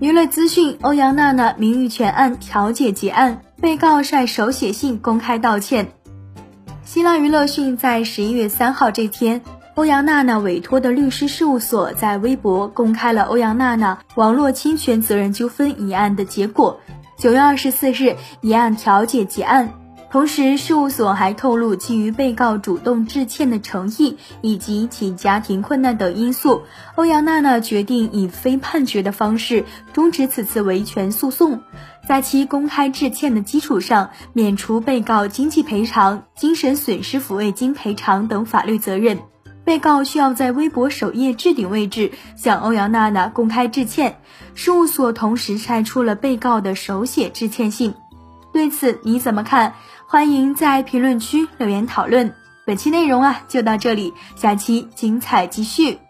娱乐资讯：欧阳娜娜名誉权案调解结案，被告晒手写信公开道歉。新浪娱乐讯，在十一月三号这天，欧阳娜娜委托的律师事务所在微博公开了欧阳娜娜网络侵权责任纠纷一案的结果。九月二十四日，一案调解结案。同时，事务所还透露，基于被告主动致歉的诚意以及其家庭困难等因素，欧阳娜娜决定以非判决的方式终止此次维权诉讼，在其公开致歉的基础上，免除被告经济赔偿、精神损失抚慰金赔偿等法律责任。被告需要在微博首页置顶位置向欧阳娜娜公开致歉。事务所同时晒出了被告的手写致歉信。对此你怎么看？欢迎在评论区留言讨论。本期内容啊就到这里，下期精彩继续。